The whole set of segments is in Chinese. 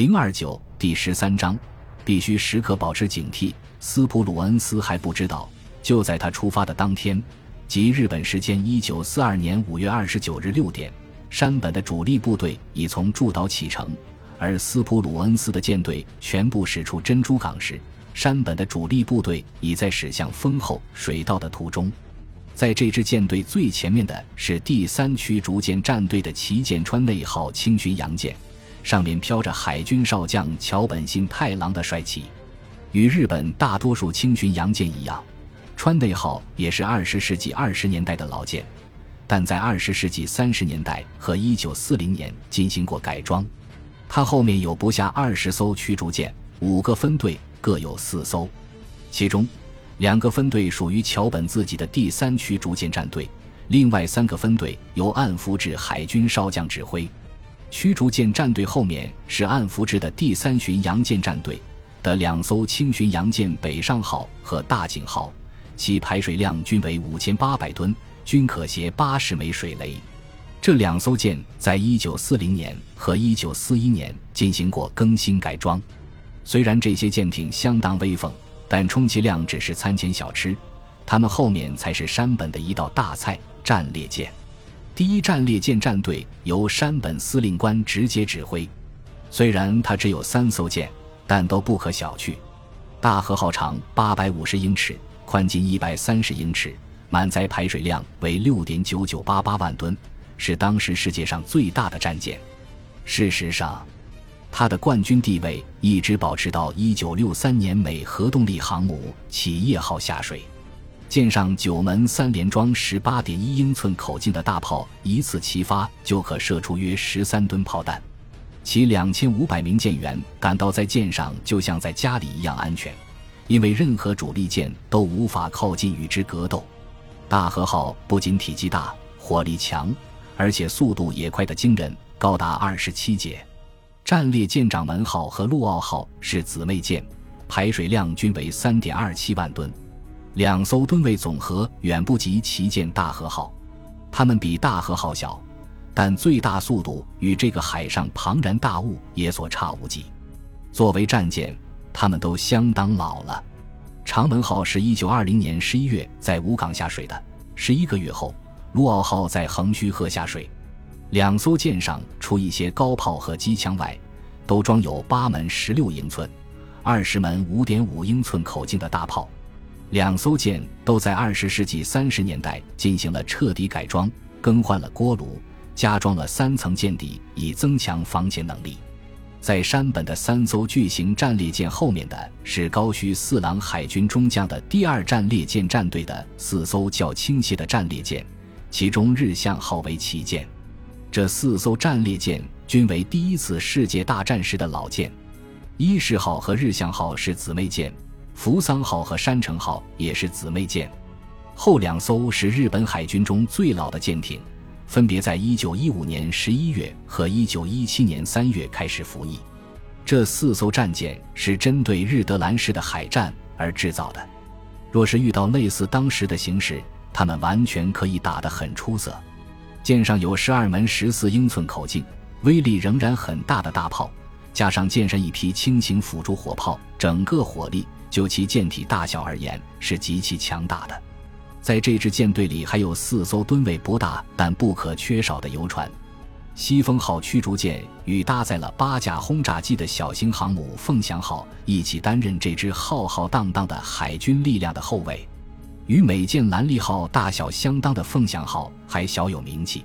零二九第十三章，必须时刻保持警惕。斯普鲁恩斯还不知道，就在他出发的当天，即日本时间一九四二年五月二十九日六点，山本的主力部队已从驻岛启程，而斯普鲁恩斯的舰队全部驶出珍珠港时，山本的主力部队已在驶向丰厚水道的途中。在这支舰队最前面的是第三驱逐舰战队的旗舰川内号轻巡洋舰。上面飘着海军少将桥本信太郎的帅旗，与日本大多数轻巡洋舰一样，川内号也是二十世纪二十年代的老舰，但在二十世纪三十年代和一九四零年进行过改装。它后面有不下二十艘驱逐舰，五个分队各有四艘，其中两个分队属于桥本自己的第三驱逐舰战队，另外三个分队由岸福治海军少将指挥。驱逐舰战队后面是岸福治的第三巡洋舰战队的两艘轻巡洋舰北上号和大井号，其排水量均为五千八百吨，均可携八十枚水雷。这两艘舰在一九四零年和一九四一年进行过更新改装。虽然这些舰艇相当威风，但充其量只是餐前小吃，它们后面才是山本的一道大菜——战列舰。第一战列舰战队由山本司令官直接指挥，虽然它只有三艘舰，但都不可小觑。大和号长八百五十英尺，宽近一百三十英尺，满载排水量为六点九九八八万吨，是当时世界上最大的战舰。事实上，它的冠军地位一直保持到一九六三年美核动力航母企业号下水。舰上九门三连装十八点一英寸口径的大炮，一次齐发就可射出约十三吨炮弹。其两千五百名舰员感到在舰上就像在家里一样安全，因为任何主力舰都无法靠近与之格斗。大和号不仅体积大、火力强，而且速度也快得惊人，高达二十七节。战列舰长门号和陆奥号是姊妹舰，排水量均为三点二七万吨。两艘吨位总和远不及旗舰大和号，它们比大和号小，但最大速度与这个海上庞然大物也所差无几。作为战舰，它们都相当老了。长门号是一九二零年十一月在武港下水的，十一个月后，陆奥号在横须贺下水。两艘舰上除一些高炮和机枪外，都装有八门十六英寸、二十门五点五英寸口径的大炮。两艘舰都在二十世纪三十年代进行了彻底改装，更换了锅炉，加装了三层舰底，以增强防潜能力。在山本的三艘巨型战列舰后面的是高须四郎海军中将的第二战列舰战队的四艘较倾斜的战列舰，其中日向号为旗舰。这四艘战列舰均为第一次世界大战时的老舰，伊势号和日向号是姊妹舰。扶桑号和山城号也是姊妹舰，后两艘是日本海军中最老的舰艇，分别在1915年11月和1917年3月开始服役。这四艘战舰是针对日德兰式的海战而制造的，若是遇到类似当时的形势，他们完全可以打得很出色。舰上有12门14英寸口径、威力仍然很大的大炮，加上舰上一批轻型辅助火炮，整个火力。就其舰体大小而言，是极其强大的。在这支舰队里，还有四艘吨位不大但不可缺少的游船。西风号驱逐舰与搭载了八架轰炸机的小型航母凤翔号一起担任这支浩浩荡荡的海军力量的后卫。与美舰兰利号大小相当的凤翔号还小有名气，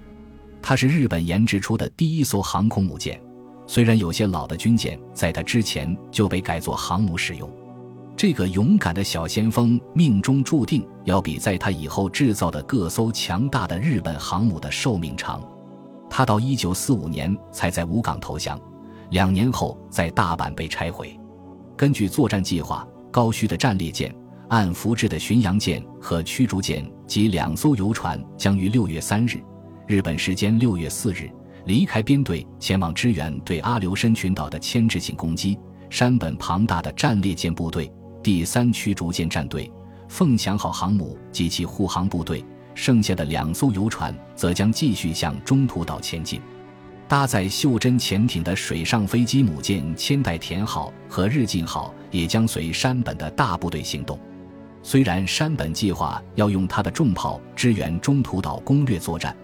它是日本研制出的第一艘航空母舰。虽然有些老的军舰在它之前就被改作航母使用。这个勇敢的小先锋命中注定要比在他以后制造的各艘强大的日本航母的寿命长。他到一九四五年才在武港投降，两年后在大阪被拆毁。根据作战计划，高须的战列舰、岸福治的巡洋舰和驱逐舰及两艘游船将于六月三日（日本时间六月四日）离开编队，前往支援对阿留申群岛的牵制性攻击。山本庞大的战列舰部队。第三驱逐舰战队、凤翔号航母及其护航部队，剩下的两艘游船则将继续向中途岛前进。搭载袖珍潜艇的水上飞机母舰千代田号和日进号也将随山本的大部队行动。虽然山本计划要用他的重炮支援中途岛攻略作战，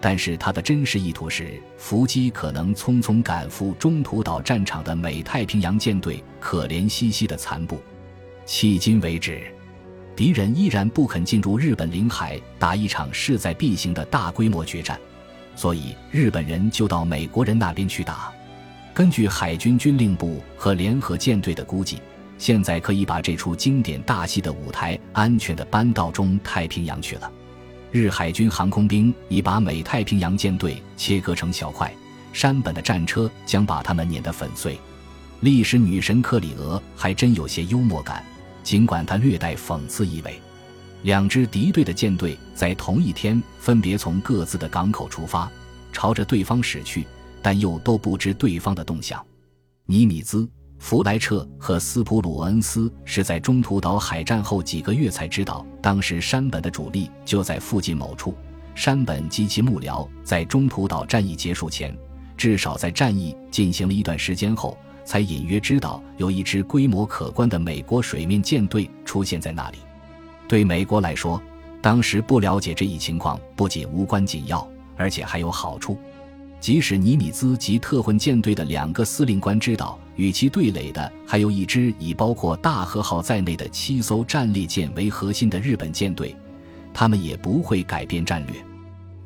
但是他的真实意图是伏击可能匆匆赶赴中途岛战场的美太平洋舰队可怜兮兮的残部。迄今为止，敌人依然不肯进入日本领海打一场势在必行的大规模决战。所以日本人就到美国人那边去打。根据海军军令部和联合舰队的估计，现在可以把这出经典大戏的舞台安全地搬到中太平洋去了。日海军航空兵已把美太平洋舰队切割成小块，山本的战车将把他们碾得粉碎。历史女神克里俄还真有些幽默感，尽管他略带讽刺意味。两支敌对的舰队在同一天分别从各自的港口出发，朝着对方驶去，但又都不知对方的动向。尼米兹、弗莱彻和斯普鲁恩斯是在中途岛海战后几个月才知道，当时山本的主力就在附近某处。山本及其幕僚在中途岛战役结束前，至少在战役进行了一段时间后，才隐约知道有一支规模可观的美国水面舰队出现在那里。对美国来说，当时不了解这一情况不仅无关紧要，而且还有好处。即使尼米兹及特混舰队的两个司令官知道，与其对垒的还有一支以包括大和号在内的七艘战列舰为核心的日本舰队，他们也不会改变战略，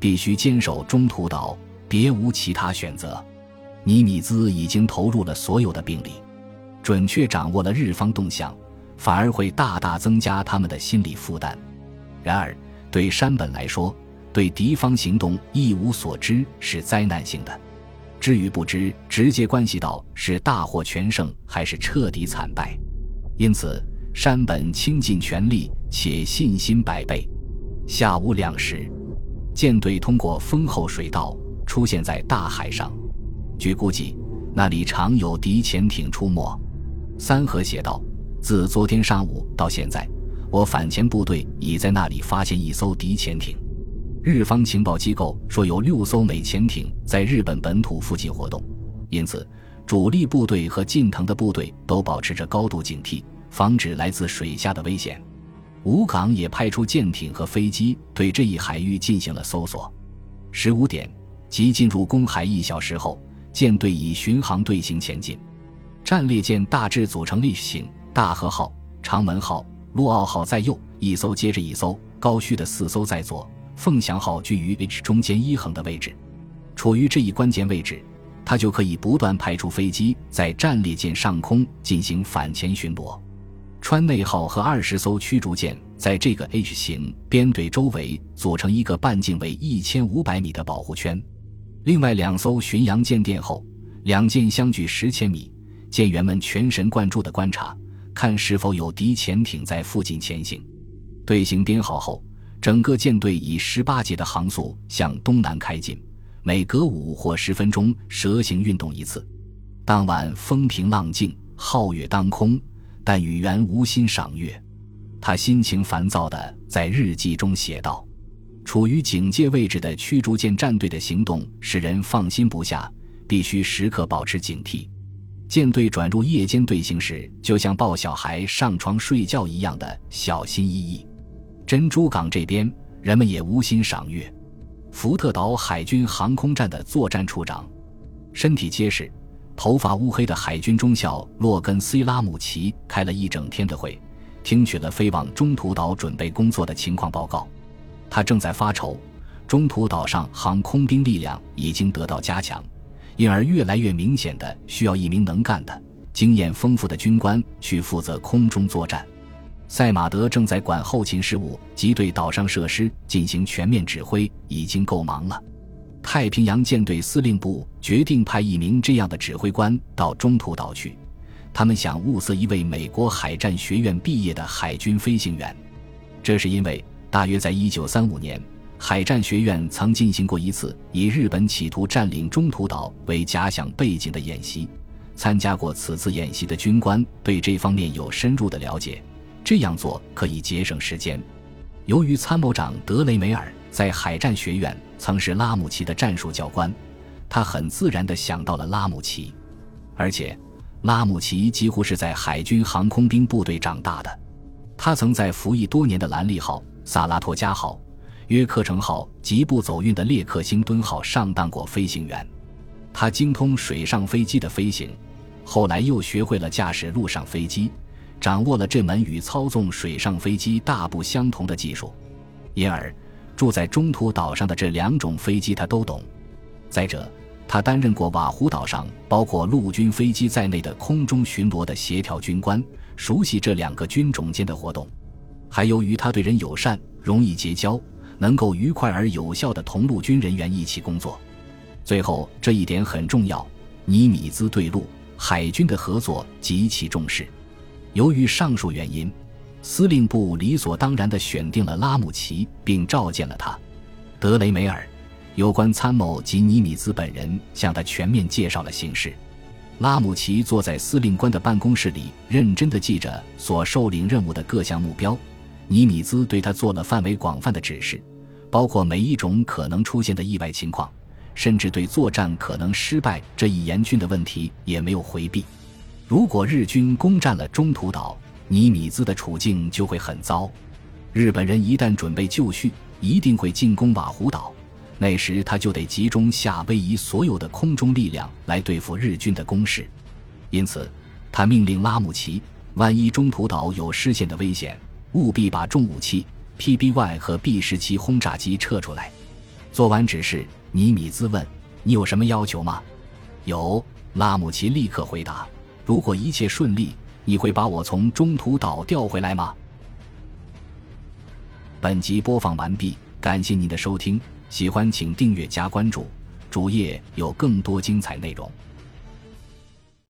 必须坚守中途岛，别无其他选择。尼米兹已经投入了所有的兵力，准确掌握了日方动向。反而会大大增加他们的心理负担。然而，对山本来说，对敌方行动一无所知是灾难性的。至于不知，直接关系到是大获全胜还是彻底惨败。因此，山本倾尽全力且信心百倍。下午两时，舰队通过丰厚水道出现在大海上。据估计，那里常有敌潜艇出没。三河写道。自昨天上午到现在，我反潜部队已在那里发现一艘敌潜艇。日方情报机构说有六艘美潜艇在日本本土附近活动，因此主力部队和近藤的部队都保持着高度警惕，防止来自水下的危险。武港也派出舰艇和飞机对这一海域进行了搜索。十五点，即进入公海一小时后，舰队以巡航队形前进，战列舰大致组成例行。大和号、长门号、陆奥号在右，一艘接着一艘，高须的四艘在左。凤翔号居于 H 中间一横的位置，处于这一关键位置，它就可以不断派出飞机在战列舰上空进行反潜巡逻。川内号和二十艘驱逐舰在这个 H 型编队周围组成一个半径为一千五百米的保护圈。另外两艘巡洋舰殿后，两舰相距十千米，舰员们全神贯注地观察。看是否有敌潜艇在附近前行。队形编好后，整个舰队以十八节的航速向东南开进，每隔五或十分钟蛇形运动一次。当晚风平浪静，皓月当空，但宇垣无心赏月。他心情烦躁地在日记中写道：“处于警戒位置的驱逐舰战队的行动使人放心不下，必须时刻保持警惕。”舰队转入夜间队形时，就像抱小孩上床睡觉一样的小心翼翼。珍珠港这边，人们也无心赏月。福特岛海军航空站的作战处长，身体结实、头发乌黑的海军中校洛根斯拉姆齐开了一整天的会，听取了飞往中途岛准备工作的情况报告。他正在发愁，中途岛上航空兵力量已经得到加强。因而越来越明显的需要一名能干的、经验丰富的军官去负责空中作战。赛马德正在管后勤事务及对岛上设施进行全面指挥，已经够忙了。太平洋舰队司令部决定派一名这样的指挥官到中途岛去，他们想物色一位美国海战学院毕业的海军飞行员。这是因为大约在一九三五年。海战学院曾进行过一次以日本企图占领中途岛为假想背景的演习，参加过此次演习的军官对这方面有深入的了解。这样做可以节省时间。由于参谋长德雷梅尔在海战学院曾是拉姆齐的战术教官，他很自然地想到了拉姆齐，而且拉姆齐几乎是在海军航空兵部队长大的。他曾在服役多年的兰利号、萨拉托加号、约克城号及不走运的列克星敦号上当过飞行员。他精通水上飞机的飞行，后来又学会了驾驶陆上飞机，掌握了这门与操纵水上飞机大不相同的技术。因而，住在中途岛上的这两种飞机他都懂。再者，他担任过瓦胡岛上包括陆军飞机在内的空中巡逻的协调军官，熟悉这两个军种间的活动。还由于他对人友善，容易结交，能够愉快而有效地同陆军人员一起工作。最后，这一点很重要，尼米兹对陆海军的合作极其重视。由于上述原因，司令部理所当然地选定了拉姆齐，并召见了他。德雷梅尔。有关参谋及尼米兹本人向他全面介绍了形势。拉姆齐坐在司令官的办公室里，认真地记着所受领任务的各项目标。尼米兹对他做了范围广泛的指示，包括每一种可能出现的意外情况，甚至对作战可能失败这一严峻的问题也没有回避。如果日军攻占了中途岛，尼米兹的处境就会很糟。日本人一旦准备就绪，一定会进攻瓦胡岛。那时他就得集中夏威夷所有的空中力量来对付日军的攻势，因此他命令拉姆齐：万一中途岛有失陷的危险，务必把重武器 PBY 和 B 十七轰炸机撤出来。做完指示，尼米兹问：“你有什么要求吗？”“有。”拉姆齐立刻回答：“如果一切顺利，你会把我从中途岛调回来吗？”本集播放完毕，感谢您的收听。喜欢请订阅加关注，主页有更多精彩内容。